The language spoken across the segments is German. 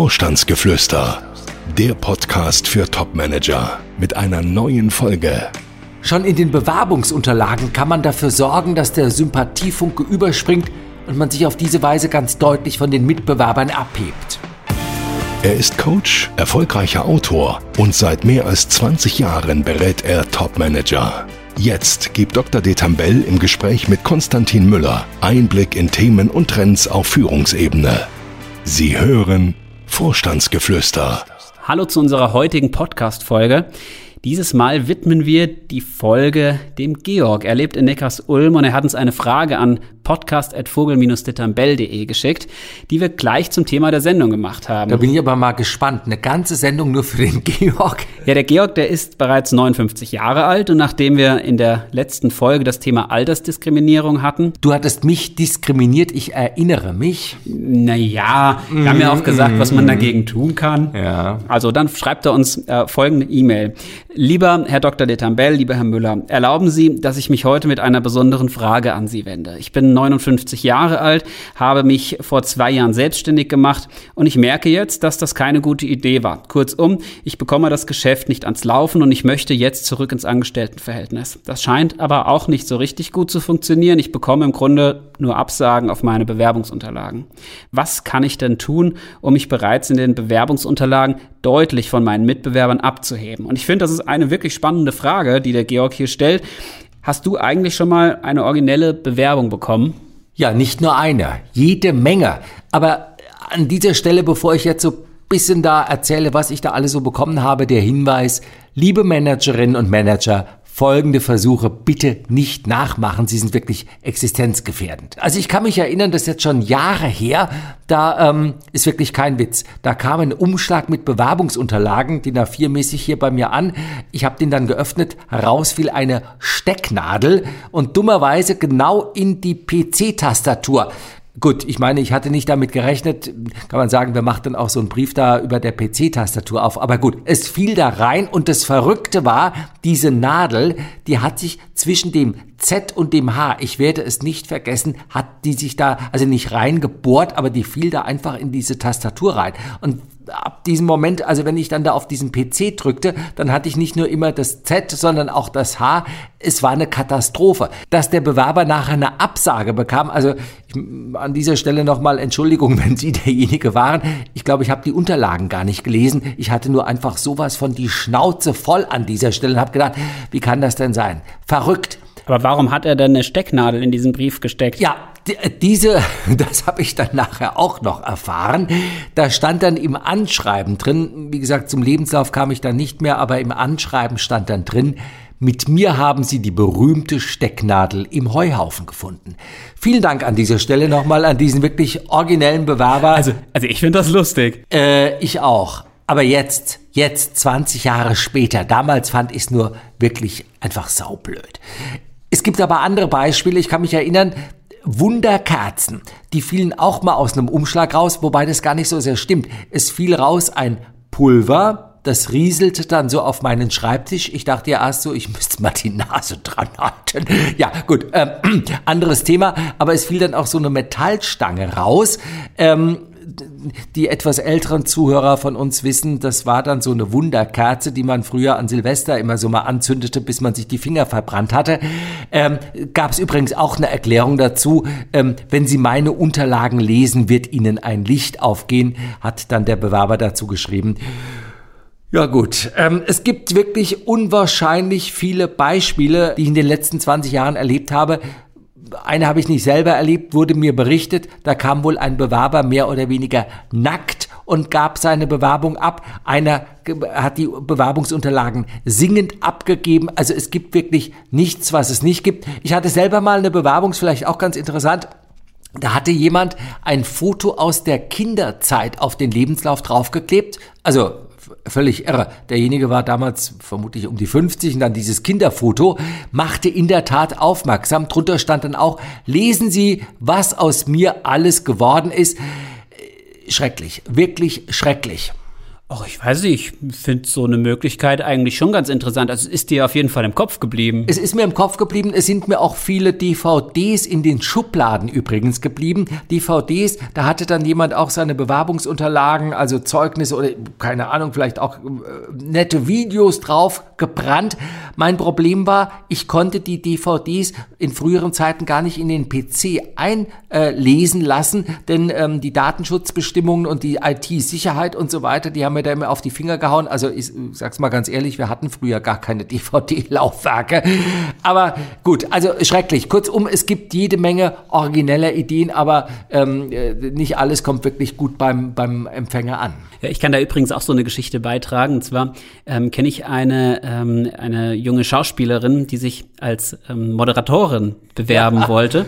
Vorstandsgeflüster, der Podcast für Topmanager mit einer neuen Folge. Schon in den Bewerbungsunterlagen kann man dafür sorgen, dass der Sympathiefunke überspringt und man sich auf diese Weise ganz deutlich von den Mitbewerbern abhebt. Er ist Coach, erfolgreicher Autor und seit mehr als 20 Jahren berät er Topmanager. Jetzt gibt Dr. Detambell im Gespräch mit Konstantin Müller Einblick in Themen und Trends auf Führungsebene. Sie hören Vorstandsgeflüster. Hallo zu unserer heutigen Podcast-Folge. Dieses Mal widmen wir die Folge dem Georg. Er lebt in Neckars-Ulm und er hat uns eine Frage an podcast.vogel-dittambell.de geschickt, die wir gleich zum Thema der Sendung gemacht haben. Da bin ich aber mal gespannt. Eine ganze Sendung nur für den Georg. Ja, der Georg, der ist bereits 59 Jahre alt und nachdem wir in der letzten Folge das Thema Altersdiskriminierung hatten. Du hattest mich diskriminiert, ich erinnere mich. Naja, wir haben ja auch gesagt, was man dagegen tun kann. Ja. Also dann schreibt er uns äh, folgende E-Mail. Lieber Herr Dr. Detambell, lieber Herr Müller, erlauben Sie, dass ich mich heute mit einer besonderen Frage an Sie wende. Ich bin 59 Jahre alt, habe mich vor zwei Jahren selbstständig gemacht und ich merke jetzt, dass das keine gute Idee war. Kurzum, ich bekomme das Geschäft nicht ans Laufen und ich möchte jetzt zurück ins Angestelltenverhältnis. Das scheint aber auch nicht so richtig gut zu funktionieren. Ich bekomme im Grunde nur Absagen auf meine Bewerbungsunterlagen. Was kann ich denn tun, um mich bereits in den Bewerbungsunterlagen deutlich von meinen Mitbewerbern abzuheben? Und ich finde, das ist eine wirklich spannende Frage, die der Georg hier stellt. Hast du eigentlich schon mal eine originelle Bewerbung bekommen? Ja, nicht nur eine, jede Menge. Aber an dieser Stelle, bevor ich jetzt so bisschen da erzähle, was ich da alles so bekommen habe, der Hinweis, liebe Managerinnen und Manager, folgende Versuche bitte nicht nachmachen. Sie sind wirklich existenzgefährdend. Also ich kann mich erinnern, das ist jetzt schon Jahre her. Da ähm, ist wirklich kein Witz. Da kam ein Umschlag mit Bewerbungsunterlagen, DIN A4-mäßig hier bei mir an. Ich habe den dann geöffnet. Heraus fiel eine Stecknadel und dummerweise genau in die PC-Tastatur. Gut, ich meine, ich hatte nicht damit gerechnet, kann man sagen, wer macht dann auch so einen Brief da über der PC-Tastatur auf. Aber gut, es fiel da rein und das Verrückte war, diese Nadel, die hat sich zwischen dem Z und dem H, ich werde es nicht vergessen, hat die sich da, also nicht reingebohrt, aber die fiel da einfach in diese Tastatur rein. Und ab diesem Moment, also wenn ich dann da auf diesen PC drückte, dann hatte ich nicht nur immer das Z, sondern auch das H. Es war eine Katastrophe. Dass der Bewerber nachher eine Absage bekam, also ich, an dieser Stelle nochmal Entschuldigung, wenn Sie derjenige waren. Ich glaube, ich habe die Unterlagen gar nicht gelesen. Ich hatte nur einfach sowas von die Schnauze voll an dieser Stelle und habe gedacht, wie kann das denn sein? Verrückt. Aber warum hat er denn eine Stecknadel in diesen Brief gesteckt? Ja, diese, das habe ich dann nachher auch noch erfahren. Da stand dann im Anschreiben drin, wie gesagt, zum Lebenslauf kam ich dann nicht mehr, aber im Anschreiben stand dann drin, mit mir haben Sie die berühmte Stecknadel im Heuhaufen gefunden. Vielen Dank an dieser Stelle nochmal an diesen wirklich originellen Bewerber. Also, also ich finde das lustig. Äh, ich auch. Aber jetzt, jetzt 20 Jahre später, damals fand ich es nur wirklich einfach saublöd. Es gibt aber andere Beispiele. Ich kann mich erinnern, Wunderkerzen, die fielen auch mal aus einem Umschlag raus, wobei das gar nicht so sehr stimmt. Es fiel raus ein Pulver, das rieselte dann so auf meinen Schreibtisch. Ich dachte ja erst so, ich müsste mal die Nase dran halten. Ja, gut, ähm, anderes Thema. Aber es fiel dann auch so eine Metallstange raus. Ähm, die etwas älteren Zuhörer von uns wissen, das war dann so eine Wunderkerze, die man früher an Silvester immer so mal anzündete, bis man sich die Finger verbrannt hatte. Ähm, Gab es übrigens auch eine Erklärung dazu. Ähm, wenn Sie meine Unterlagen lesen, wird Ihnen ein Licht aufgehen, hat dann der Bewerber dazu geschrieben. Ja gut, ähm, es gibt wirklich unwahrscheinlich viele Beispiele, die ich in den letzten 20 Jahren erlebt habe, eine habe ich nicht selber erlebt, wurde mir berichtet, da kam wohl ein Bewerber mehr oder weniger nackt und gab seine Bewerbung ab. Einer hat die Bewerbungsunterlagen singend abgegeben. Also es gibt wirklich nichts, was es nicht gibt. Ich hatte selber mal eine Bewerbung, vielleicht auch ganz interessant. Da hatte jemand ein Foto aus der Kinderzeit auf den Lebenslauf draufgeklebt. Also völlig irre. Derjenige war damals vermutlich um die 50 und dann dieses Kinderfoto machte in der Tat aufmerksam. Drunter stand dann auch, lesen Sie, was aus mir alles geworden ist. Schrecklich, wirklich schrecklich. Ach, ich weiß nicht, ich finde so eine Möglichkeit eigentlich schon ganz interessant. Also es ist dir auf jeden Fall im Kopf geblieben. Es ist mir im Kopf geblieben, es sind mir auch viele DVDs in den Schubladen übrigens geblieben. DVDs, da hatte dann jemand auch seine Bewerbungsunterlagen, also Zeugnisse oder keine Ahnung, vielleicht auch äh, nette Videos drauf gebrannt. Mein Problem war, ich konnte die DVDs in früheren Zeiten gar nicht in den PC einlesen lassen, denn ähm, die Datenschutzbestimmungen und die IT-Sicherheit und so weiter, die haben mir da immer auf die Finger gehauen. Also ich sag's mal ganz ehrlich, wir hatten früher gar keine DVD-Laufwerke. Aber gut, also schrecklich. Kurzum, es gibt jede Menge origineller Ideen, aber ähm, äh, nicht alles kommt wirklich gut beim, beim Empfänger an. Ja, ich kann da übrigens auch so eine Geschichte beitragen. Und zwar ähm, kenne ich eine, ähm, eine junge Schauspielerin, die sich als ähm, Moderatorin bewerben ja. wollte.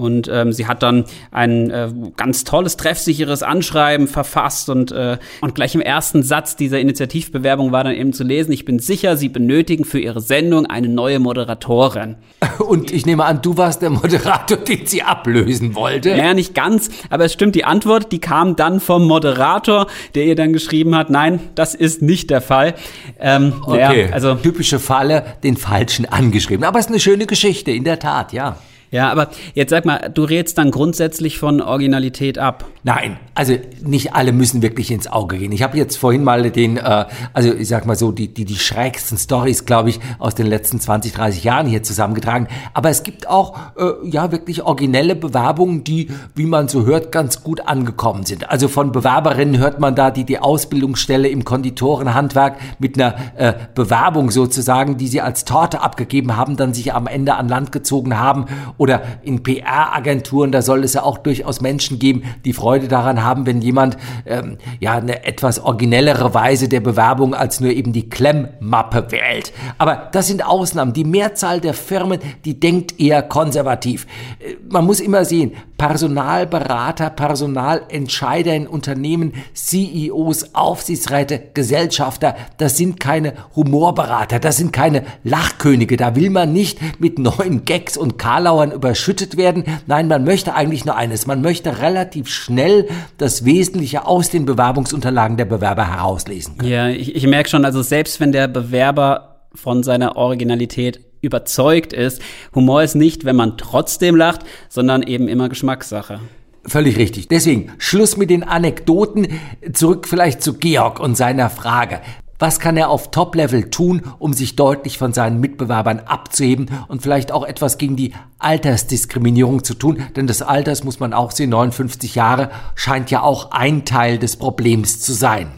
Und ähm, sie hat dann ein äh, ganz tolles, treffsicheres Anschreiben verfasst und, äh, und gleich im ersten Satz dieser Initiativbewerbung war dann eben zu lesen, ich bin sicher, Sie benötigen für Ihre Sendung eine neue Moderatorin. Und ich nehme an, du warst der Moderator, den sie ablösen wollte. Naja, nicht ganz, aber es stimmt, die Antwort, die kam dann vom Moderator, der ihr dann geschrieben hat, nein, das ist nicht der Fall. Ähm, okay, naja, also typische Falle, den Falschen angeschrieben. Aber es ist eine schöne Geschichte, in der Tat, ja. Ja, aber jetzt sag mal, du rätst dann grundsätzlich von Originalität ab. Nein, also nicht alle müssen wirklich ins Auge gehen. Ich habe jetzt vorhin mal den, äh, also ich sag mal so, die, die, die schrägsten Stories, glaube ich, aus den letzten 20, 30 Jahren hier zusammengetragen. Aber es gibt auch, äh, ja, wirklich originelle Bewerbungen, die, wie man so hört, ganz gut angekommen sind. Also von Bewerberinnen hört man da, die die Ausbildungsstelle im Konditorenhandwerk mit einer äh, Bewerbung sozusagen, die sie als Torte abgegeben haben, dann sich am Ende an Land gezogen haben oder in PR-Agenturen, da soll es ja auch durchaus Menschen geben, die Freude daran haben, wenn jemand ähm, ja eine etwas originellere Weise der Bewerbung als nur eben die Klemmmappe wählt. Aber das sind Ausnahmen. Die Mehrzahl der Firmen, die denkt eher konservativ. Äh, man muss immer sehen, Personalberater, Personalentscheider in Unternehmen, CEOs, Aufsichtsräte, Gesellschafter, das sind keine Humorberater, das sind keine Lachkönige. Da will man nicht mit neuen Gags und Karlauern dann überschüttet werden. Nein, man möchte eigentlich nur eines. Man möchte relativ schnell das Wesentliche aus den Bewerbungsunterlagen der Bewerber herauslesen können. Ja, ich, ich merke schon, also selbst wenn der Bewerber von seiner Originalität überzeugt ist, Humor ist nicht, wenn man trotzdem lacht, sondern eben immer Geschmackssache. Völlig richtig. Deswegen Schluss mit den Anekdoten. Zurück vielleicht zu Georg und seiner Frage. Was kann er auf Top-Level tun, um sich deutlich von seinen Mitbewerbern abzuheben und vielleicht auch etwas gegen die Altersdiskriminierung zu tun? Denn das Alters muss man auch sehen, 59 Jahre scheint ja auch ein Teil des Problems zu sein.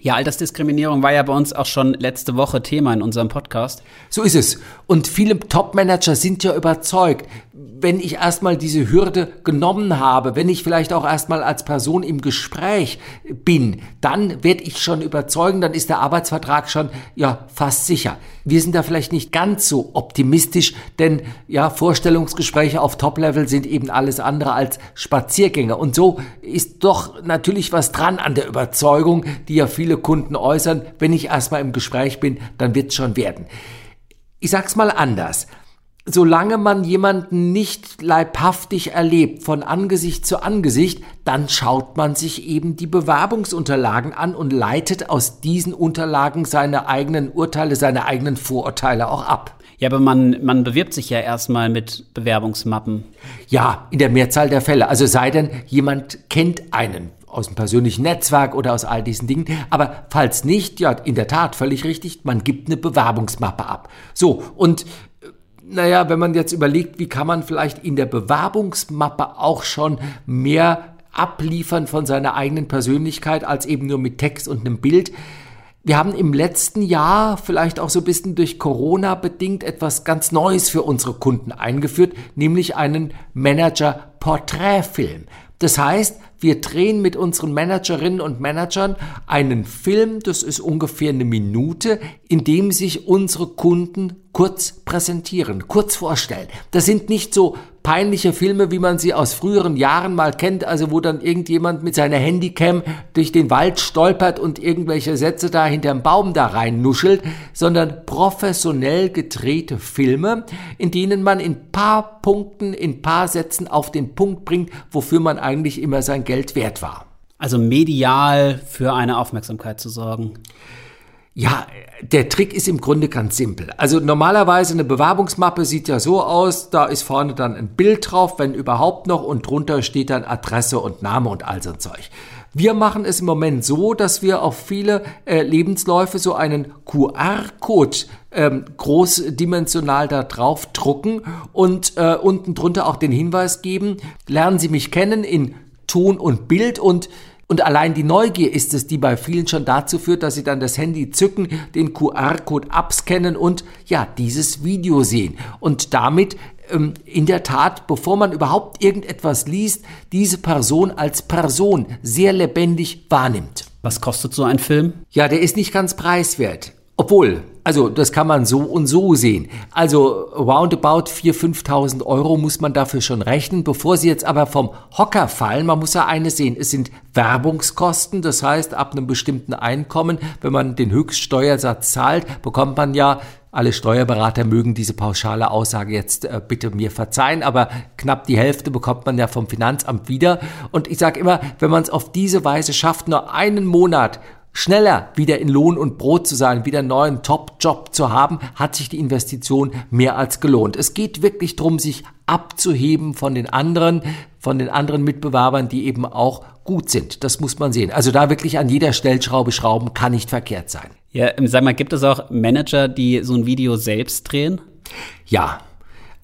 Ja, Altersdiskriminierung war ja bei uns auch schon letzte Woche Thema in unserem Podcast. So ist es. Und viele Top-Manager sind ja überzeugt, wenn ich erstmal diese Hürde genommen habe, wenn ich vielleicht auch erstmal als Person im Gespräch bin, dann werde ich schon überzeugen, dann ist der Arbeitsvertrag schon ja fast sicher. Wir sind da vielleicht nicht ganz so optimistisch, denn ja, Vorstellungsgespräche auf Top-Level sind eben alles andere als Spaziergänge. Und so ist doch natürlich was dran an der Überzeugung, die ja viele Kunden äußern, wenn ich erstmal im Gespräch bin, dann wird es schon werden. Ich sag's mal anders solange man jemanden nicht leibhaftig erlebt, von Angesicht zu Angesicht, dann schaut man sich eben die Bewerbungsunterlagen an und leitet aus diesen Unterlagen seine eigenen Urteile, seine eigenen Vorurteile auch ab. Ja, aber man, man bewirbt sich ja erstmal mit Bewerbungsmappen. Ja, in der Mehrzahl der Fälle. Also sei denn, jemand kennt einen aus dem persönlichen Netzwerk oder aus all diesen Dingen. Aber falls nicht, ja, in der Tat, völlig richtig, man gibt eine Bewerbungsmappe ab. So, und naja, wenn man jetzt überlegt, wie kann man vielleicht in der Bewerbungsmappe auch schon mehr abliefern von seiner eigenen Persönlichkeit als eben nur mit Text und einem Bild. Wir haben im letzten Jahr, vielleicht auch so ein bisschen durch Corona bedingt, etwas ganz Neues für unsere Kunden eingeführt, nämlich einen Manager-Porträtfilm. Das heißt, wir drehen mit unseren Managerinnen und Managern einen Film, das ist ungefähr eine Minute, in dem sich unsere Kunden kurz präsentieren, kurz vorstellen. Das sind nicht so peinliche Filme, wie man sie aus früheren Jahren mal kennt, also wo dann irgendjemand mit seiner Handycam durch den Wald stolpert und irgendwelche Sätze da hinterm Baum da rein nuschelt, sondern professionell gedrehte Filme, in denen man in paar Punkten, in paar Sätzen auf den Punkt bringt, wofür man eigentlich immer sein Geld wert war. Also medial für eine Aufmerksamkeit zu sorgen. Ja, der Trick ist im Grunde ganz simpel. Also normalerweise eine Bewerbungsmappe sieht ja so aus, da ist vorne dann ein Bild drauf, wenn überhaupt noch, und drunter steht dann Adresse und Name und all so ein Zeug. Wir machen es im Moment so, dass wir auf viele äh, Lebensläufe so einen QR-Code ähm, großdimensional da drauf drucken und äh, unten drunter auch den Hinweis geben, lernen Sie mich kennen in Ton und Bild und und allein die Neugier ist es, die bei vielen schon dazu führt, dass sie dann das Handy zücken, den QR-Code abscannen und ja, dieses Video sehen. Und damit ähm, in der Tat, bevor man überhaupt irgendetwas liest, diese Person als Person sehr lebendig wahrnimmt. Was kostet so ein Film? Ja, der ist nicht ganz preiswert. Obwohl, also das kann man so und so sehen. Also roundabout 4.000, 5.000 Euro muss man dafür schon rechnen. Bevor Sie jetzt aber vom Hocker fallen, man muss ja eines sehen, es sind Werbungskosten. Das heißt, ab einem bestimmten Einkommen, wenn man den Höchststeuersatz zahlt, bekommt man ja alle Steuerberater mögen diese pauschale Aussage jetzt äh, bitte mir verzeihen, aber knapp die Hälfte bekommt man ja vom Finanzamt wieder. Und ich sage immer, wenn man es auf diese Weise schafft, nur einen Monat schneller wieder in Lohn und Brot zu sein, wieder einen neuen Top-Job zu haben, hat sich die Investition mehr als gelohnt. Es geht wirklich darum, sich abzuheben von den anderen, von den anderen Mitbewerbern, die eben auch gut sind. Das muss man sehen. Also da wirklich an jeder Stellschraube schrauben kann nicht verkehrt sein. Ja, sag mal, gibt es auch Manager, die so ein Video selbst drehen? Ja.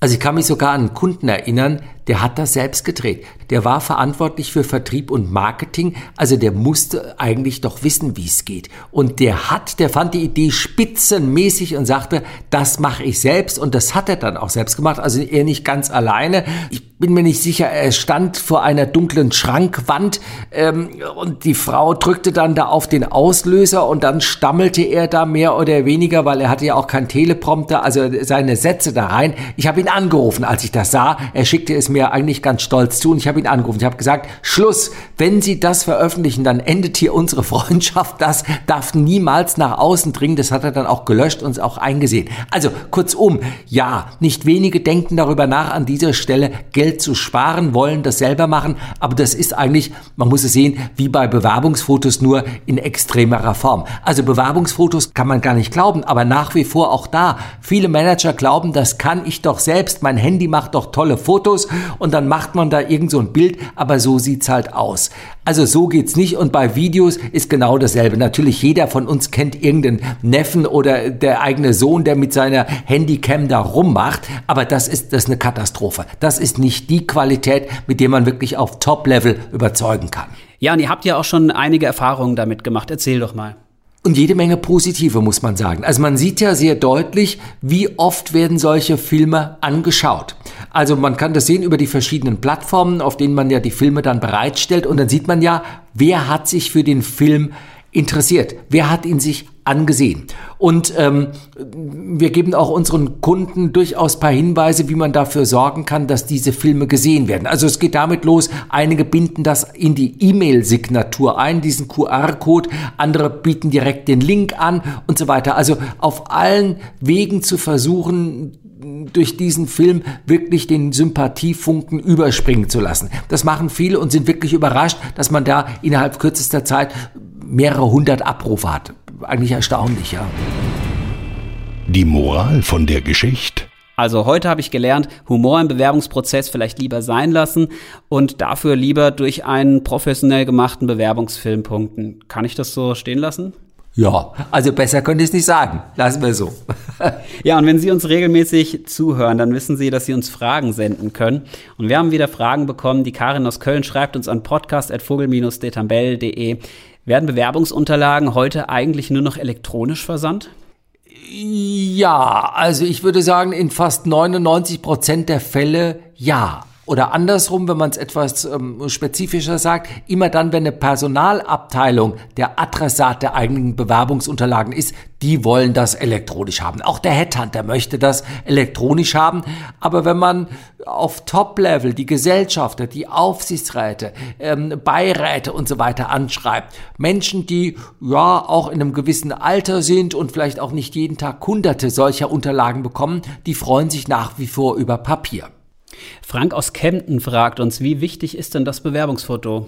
Also ich kann mich sogar an einen Kunden erinnern, der hat das selbst gedreht. Der war verantwortlich für Vertrieb und Marketing, also der musste eigentlich doch wissen, wie es geht. Und der hat, der fand die Idee spitzenmäßig und sagte, das mache ich selbst und das hat er dann auch selbst gemacht, also er nicht ganz alleine. Ich bin mir nicht sicher, er stand vor einer dunklen Schrankwand ähm, und die Frau drückte dann da auf den Auslöser und dann stammelte er da mehr oder weniger, weil er hatte ja auch kein Teleprompter, also seine Sätze da rein. Ich habe ihn angerufen, als ich das sah. Er schickte es mir eigentlich ganz stolz zu und ich habe ihn angerufen. Ich habe gesagt, Schluss, wenn Sie das veröffentlichen, dann endet hier unsere Freundschaft. Das darf niemals nach außen dringen. Das hat er dann auch gelöscht und auch eingesehen. Also kurzum, ja, nicht wenige denken darüber nach, an dieser Stelle Geld zu sparen, wollen das selber machen, aber das ist eigentlich, man muss es sehen, wie bei Bewerbungsfotos nur in extremerer Form. Also Bewerbungsfotos kann man gar nicht glauben, aber nach wie vor auch da. Viele Manager glauben, das kann ich doch selbst. Mein Handy macht doch tolle Fotos und dann macht man da irgend so ein Bild, aber so sieht's halt aus. Also so geht's nicht und bei Videos ist genau dasselbe. Natürlich jeder von uns kennt irgendeinen Neffen oder der eigene Sohn, der mit seiner Handycam da rummacht, aber das ist das ist eine Katastrophe. Das ist nicht die Qualität, mit der man wirklich auf Top-Level überzeugen kann. Ja, und ihr habt ja auch schon einige Erfahrungen damit gemacht. Erzähl doch mal. Und jede Menge positive, muss man sagen. Also man sieht ja sehr deutlich, wie oft werden solche Filme angeschaut. Also man kann das sehen über die verschiedenen Plattformen, auf denen man ja die Filme dann bereitstellt. Und dann sieht man ja, wer hat sich für den Film interessiert, wer hat ihn sich angesehen. Und ähm, wir geben auch unseren Kunden durchaus paar Hinweise, wie man dafür sorgen kann, dass diese Filme gesehen werden. Also es geht damit los, einige binden das in die E-Mail-Signatur ein, diesen QR-Code, andere bieten direkt den Link an und so weiter. Also auf allen Wegen zu versuchen, durch diesen Film wirklich den Sympathiefunken überspringen zu lassen. Das machen viele und sind wirklich überrascht, dass man da innerhalb kürzester Zeit mehrere hundert Abrufe hat. Eigentlich erstaunlich, ja. Die Moral von der Geschichte? Also heute habe ich gelernt, Humor im Bewerbungsprozess vielleicht lieber sein lassen und dafür lieber durch einen professionell gemachten Bewerbungsfilm punkten. Kann ich das so stehen lassen? Ja, also besser könnte ich es nicht sagen. Lassen wir so. ja, und wenn Sie uns regelmäßig zuhören, dann wissen Sie, dass Sie uns Fragen senden können. Und wir haben wieder Fragen bekommen. Die Karin aus Köln schreibt uns an podcast.vogel-detambell.de. Werden Bewerbungsunterlagen heute eigentlich nur noch elektronisch versandt? Ja, also ich würde sagen, in fast 99 Prozent der Fälle ja. Oder andersrum, wenn man es etwas ähm, spezifischer sagt, immer dann, wenn eine Personalabteilung der Adressat der eigenen Bewerbungsunterlagen ist, die wollen das elektronisch haben. Auch der Headhunter möchte das elektronisch haben. Aber wenn man auf Top-Level die Gesellschafter, die Aufsichtsräte, ähm, Beiräte und so weiter anschreibt, Menschen, die ja auch in einem gewissen Alter sind und vielleicht auch nicht jeden Tag hunderte solcher Unterlagen bekommen, die freuen sich nach wie vor über Papier. Frank aus Kempten fragt uns, wie wichtig ist denn das Bewerbungsfoto?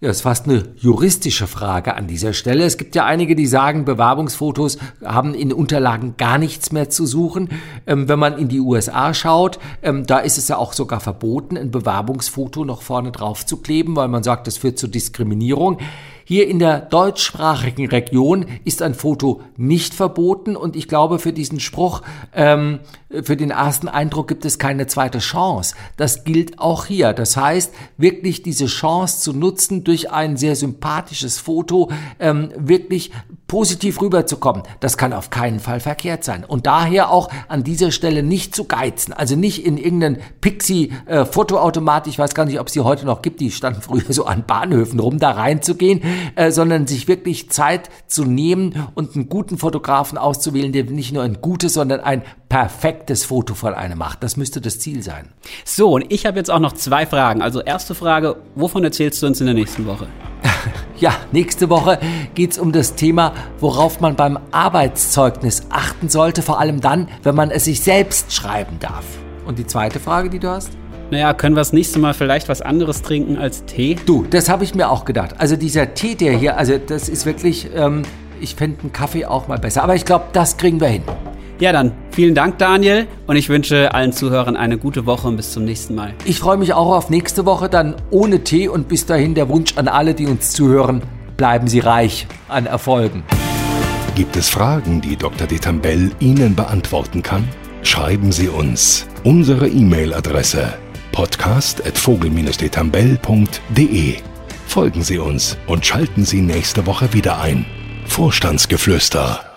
Ja, ist fast eine juristische Frage an dieser Stelle. Es gibt ja einige, die sagen, Bewerbungsfotos haben in Unterlagen gar nichts mehr zu suchen. Ähm, wenn man in die USA schaut, ähm, da ist es ja auch sogar verboten, ein Bewerbungsfoto noch vorne drauf zu kleben, weil man sagt, das führt zu Diskriminierung. Hier in der deutschsprachigen Region ist ein Foto nicht verboten und ich glaube, für diesen Spruch, ähm, für den ersten Eindruck gibt es keine zweite Chance. Das gilt auch hier. Das heißt, wirklich diese Chance zu nutzen, durch ein sehr sympathisches Foto ähm, wirklich positiv rüberzukommen. Das kann auf keinen Fall verkehrt sein. Und daher auch an dieser Stelle nicht zu geizen. Also nicht in irgendeinen Pixie-Fotoautomat, äh, ich weiß gar nicht, ob es die heute noch gibt, die standen früher so an Bahnhöfen rum, da reinzugehen, äh, sondern sich wirklich Zeit zu nehmen und einen guten Fotografen auszuwählen, der nicht nur ein gutes, sondern ein perfektes Foto von einem macht. Das müsste das Ziel sein. So, und ich habe jetzt auch noch zwei Fragen. Also erste Frage, wovon erzählst du uns in der nächsten Woche? Ja, nächste Woche geht es um das Thema, worauf man beim Arbeitszeugnis achten sollte, vor allem dann, wenn man es sich selbst schreiben darf. Und die zweite Frage, die du hast? Naja, können wir das nächste Mal vielleicht was anderes trinken als Tee? Du, das habe ich mir auch gedacht. Also dieser Tee, der hier, also das ist wirklich, ähm, ich fände einen Kaffee auch mal besser. Aber ich glaube, das kriegen wir hin. Ja, dann vielen Dank, Daniel. Und ich wünsche allen Zuhörern eine gute Woche und bis zum nächsten Mal. Ich freue mich auch auf nächste Woche, dann ohne Tee. Und bis dahin der Wunsch an alle, die uns zuhören, bleiben Sie reich an Erfolgen. Gibt es Fragen, die Dr. Detambell Ihnen beantworten kann? Schreiben Sie uns. Unsere E-Mail-Adresse podcast.vogel-detambell.de Folgen Sie uns und schalten Sie nächste Woche wieder ein. Vorstandsgeflüster